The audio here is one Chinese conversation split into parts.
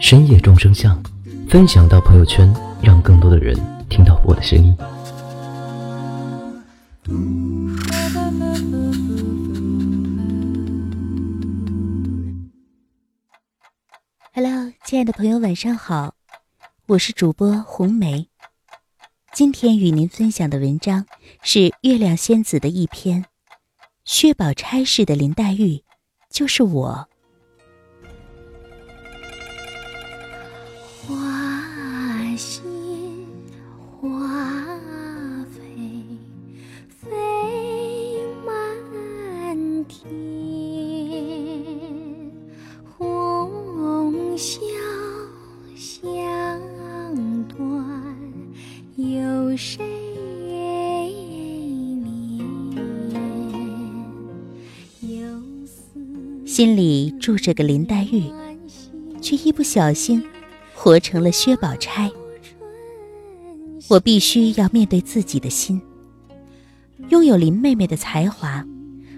深夜众生相”，分享到朋友圈，让更多的人听到我的声音。Hello，亲爱的朋友，晚上好，我是主播红梅。今天与您分享的文章是月亮仙子的一篇。薛宝钗式的林黛玉，就是我。心里住着个林黛玉，却一不小心活成了薛宝钗。我必须要面对自己的心，拥有林妹妹的才华，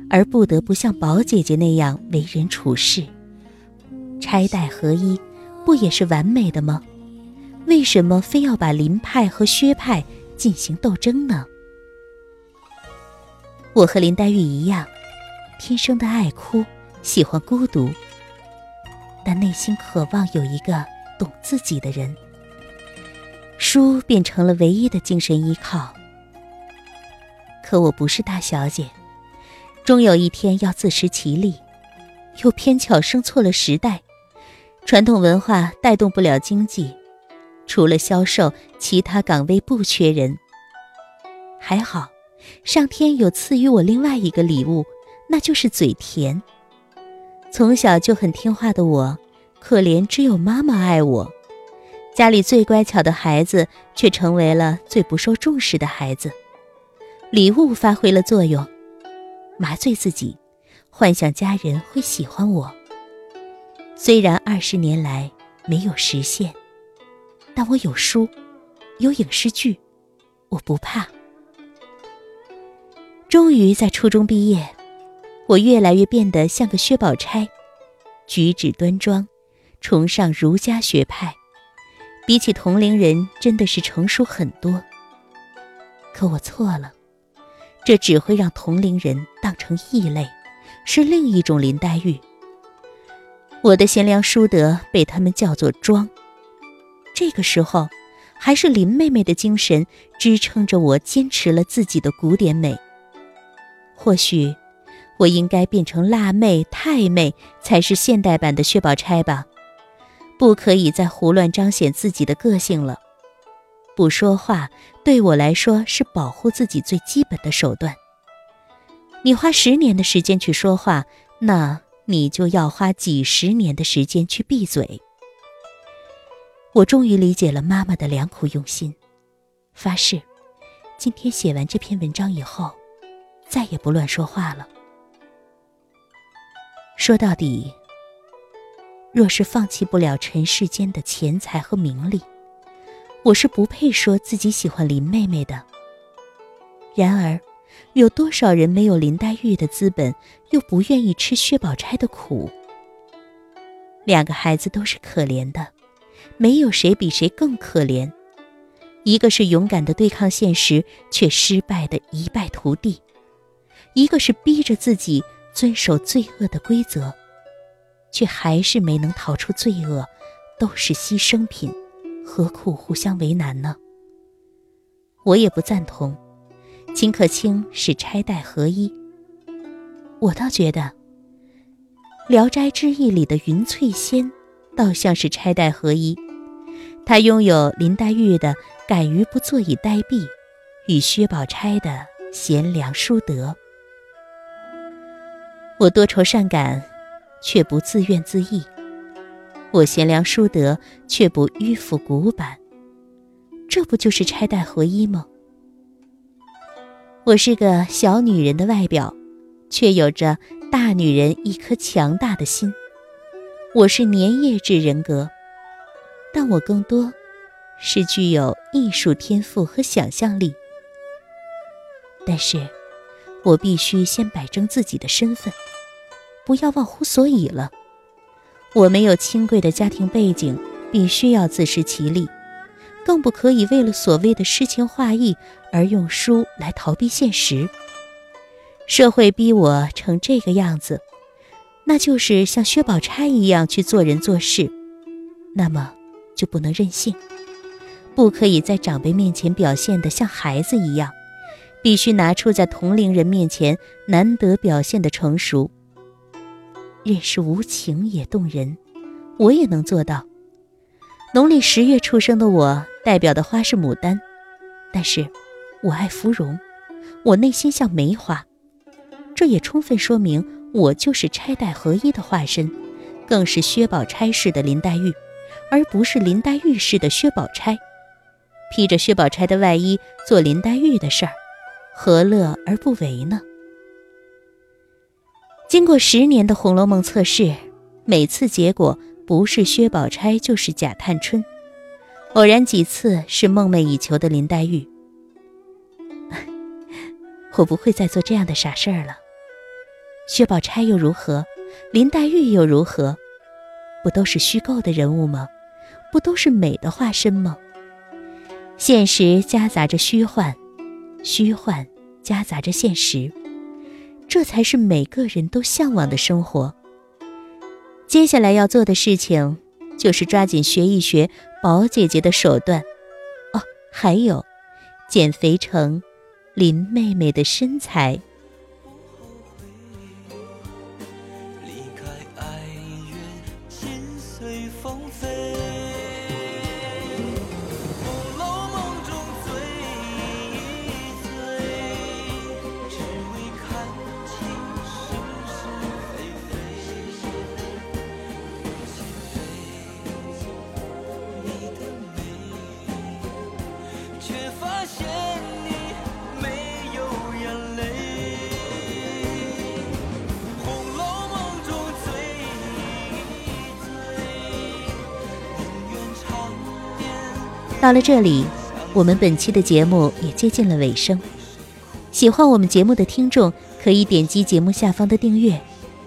而不得不像宝姐姐那样为人处事。钗黛合一，不也是完美的吗？为什么非要把林派和薛派进行斗争呢？我和林黛玉一样，天生的爱哭。喜欢孤独，但内心渴望有一个懂自己的人。书变成了唯一的精神依靠。可我不是大小姐，终有一天要自食其力，又偏巧生错了时代。传统文化带动不了经济，除了销售，其他岗位不缺人。还好，上天有赐予我另外一个礼物，那就是嘴甜。从小就很听话的我，可怜只有妈妈爱我。家里最乖巧的孩子，却成为了最不受重视的孩子。礼物发挥了作用，麻醉自己，幻想家人会喜欢我。虽然二十年来没有实现，但我有书，有影视剧，我不怕。终于在初中毕业。我越来越变得像个薛宝钗，举止端庄，崇尚儒家学派，比起同龄人真的是成熟很多。可我错了，这只会让同龄人当成异类，是另一种林黛玉。我的贤良淑德被他们叫做装。这个时候，还是林妹妹的精神支撑着我，坚持了自己的古典美。或许。我应该变成辣妹、太妹，才是现代版的薛宝钗吧？不可以再胡乱彰显自己的个性了。不说话对我来说是保护自己最基本的手段。你花十年的时间去说话，那你就要花几十年的时间去闭嘴。我终于理解了妈妈的良苦用心，发誓，今天写完这篇文章以后，再也不乱说话了。说到底，若是放弃不了尘世间的钱财和名利，我是不配说自己喜欢林妹妹的。然而，有多少人没有林黛玉的资本，又不愿意吃薛宝钗的苦？两个孩子都是可怜的，没有谁比谁更可怜。一个是勇敢的对抗现实，却失败的一败涂地；一个是逼着自己。遵守罪恶的规则，却还是没能逃出罪恶，都是牺牲品，何苦互相为难呢？我也不赞同，秦可卿是钗黛合一。我倒觉得，《聊斋志异》里的云翠仙，倒像是钗黛合一，她拥有林黛玉的敢于不坐以待毙，与薛宝钗的贤良淑德。我多愁善感，却不自怨自艾。我贤良淑德，却不迂腐古板。这不就是钗黛合一吗？我是个小女人的外表，却有着大女人一颗强大的心。我是粘液质人格，但我更多是具有艺术天赋和想象力。但是，我必须先摆正自己的身份，不要忘乎所以了。我没有清贵的家庭背景，必须要自食其力。更不可以为了所谓的诗情画意而用书来逃避现实。社会逼我成这个样子，那就是像薛宝钗一样去做人做事，那么就不能任性，不可以在长辈面前表现得像孩子一样，必须拿出在同龄人面前难得表现的成熟。任是无情也动人，我也能做到。农历十月出生的我，代表的花是牡丹，但是，我爱芙蓉，我内心像梅花，这也充分说明我就是钗黛合一的化身，更是薛宝钗式的林黛玉，而不是林黛玉式的薛宝钗。披着薛宝钗的外衣做林黛玉的事儿，何乐而不为呢？经过十年的《红楼梦》测试，每次结果。不是薛宝钗，就是贾探春，偶然几次是梦寐以求的林黛玉。我不会再做这样的傻事儿了。薛宝钗又如何？林黛玉又如何？不都是虚构的人物吗？不都是美的化身吗？现实夹杂着虚幻，虚幻夹杂着现实，这才是每个人都向往的生活。接下来要做的事情，就是抓紧学一学宝姐姐的手段，哦，还有，减肥成林妹妹的身材。随风飞到了这里，我们本期的节目也接近了尾声。喜欢我们节目的听众，可以点击节目下方的订阅，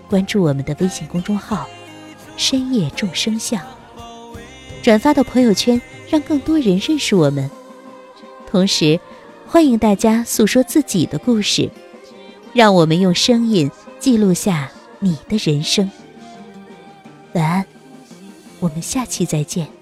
关注我们的微信公众号“深夜众生相”，转发到朋友圈，让更多人认识我们。同时，欢迎大家诉说自己的故事，让我们用声音记录下你的人生。晚安，我们下期再见。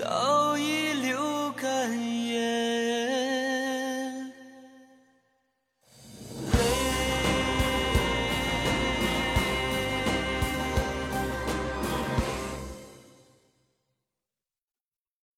So